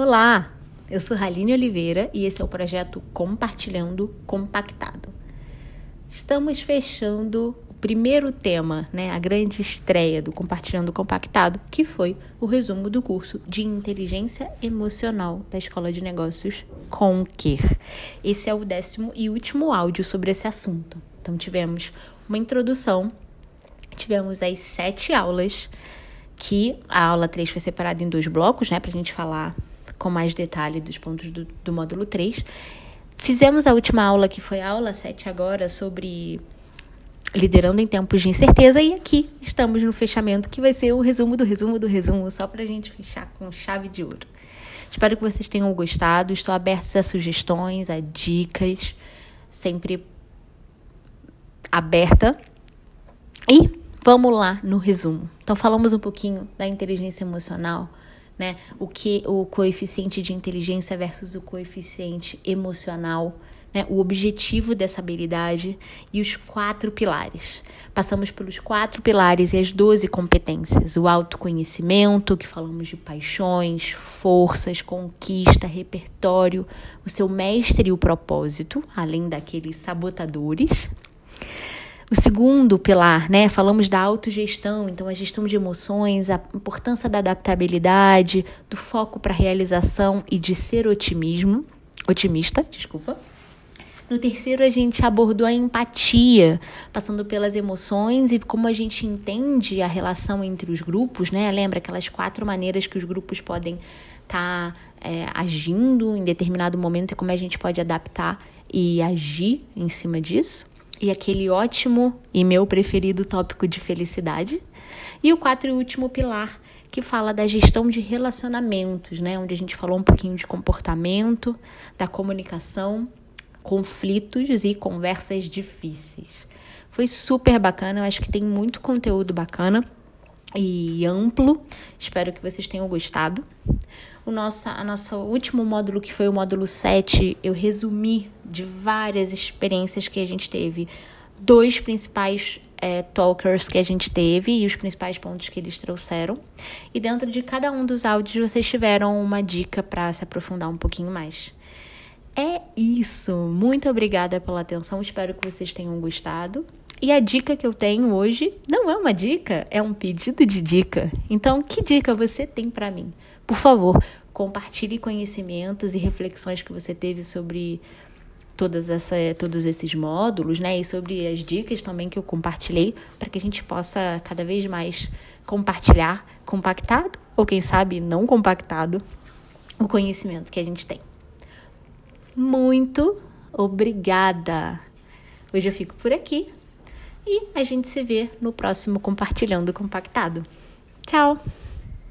Olá, eu sou Raline Oliveira e esse é o projeto Compartilhando Compactado. Estamos fechando o primeiro tema, né, a grande estreia do Compartilhando Compactado, que foi o resumo do curso de Inteligência Emocional da Escola de Negócios Conquer. Esse é o décimo e último áudio sobre esse assunto. Então tivemos uma introdução, tivemos as sete aulas que a aula 3 foi separada em dois blocos, né, para a gente falar com mais detalhe dos pontos do, do módulo 3. Fizemos a última aula, que foi a aula 7 agora, sobre liderando em tempos de incerteza, e aqui estamos no fechamento, que vai ser o resumo do resumo do resumo, só para a gente fechar com chave de ouro. Espero que vocês tenham gostado. Estou aberta a sugestões, a dicas, sempre aberta. E vamos lá no resumo. Então, falamos um pouquinho da inteligência emocional, né? O que o coeficiente de inteligência versus o coeficiente emocional, né? O objetivo dessa habilidade e os quatro pilares. Passamos pelos quatro pilares e as doze competências: o autoconhecimento, que falamos de paixões, forças, conquista, repertório, o seu mestre e o propósito, além daqueles sabotadores, o segundo pilar, né? Falamos da autogestão, então a gestão de emoções, a importância da adaptabilidade, do foco para realização e de ser otimismo, otimista, desculpa. No terceiro, a gente abordou a empatia, passando pelas emoções e como a gente entende a relação entre os grupos, né? Lembra aquelas quatro maneiras que os grupos podem estar tá, é, agindo em determinado momento e como a gente pode adaptar e agir em cima disso e aquele ótimo e meu preferido tópico de felicidade. E o quatro e último pilar, que fala da gestão de relacionamentos, né? Onde a gente falou um pouquinho de comportamento, da comunicação, conflitos e conversas difíceis. Foi super bacana, eu acho que tem muito conteúdo bacana e amplo. Espero que vocês tenham gostado. O nosso, a nosso último módulo, que foi o módulo 7, eu resumi de várias experiências que a gente teve, dois principais é, talkers que a gente teve e os principais pontos que eles trouxeram. E dentro de cada um dos áudios vocês tiveram uma dica para se aprofundar um pouquinho mais. É isso. Muito obrigada pela atenção. Espero que vocês tenham gostado. E a dica que eu tenho hoje não é uma dica, é um pedido de dica. Então, que dica você tem para mim? Por favor, compartilhe conhecimentos e reflexões que você teve sobre todas essa, todos esses módulos, né? E sobre as dicas também que eu compartilhei, para que a gente possa cada vez mais compartilhar compactado, ou quem sabe não compactado, o conhecimento que a gente tem. Muito obrigada! Hoje eu fico por aqui e a gente se vê no próximo Compartilhando Compactado. Tchau!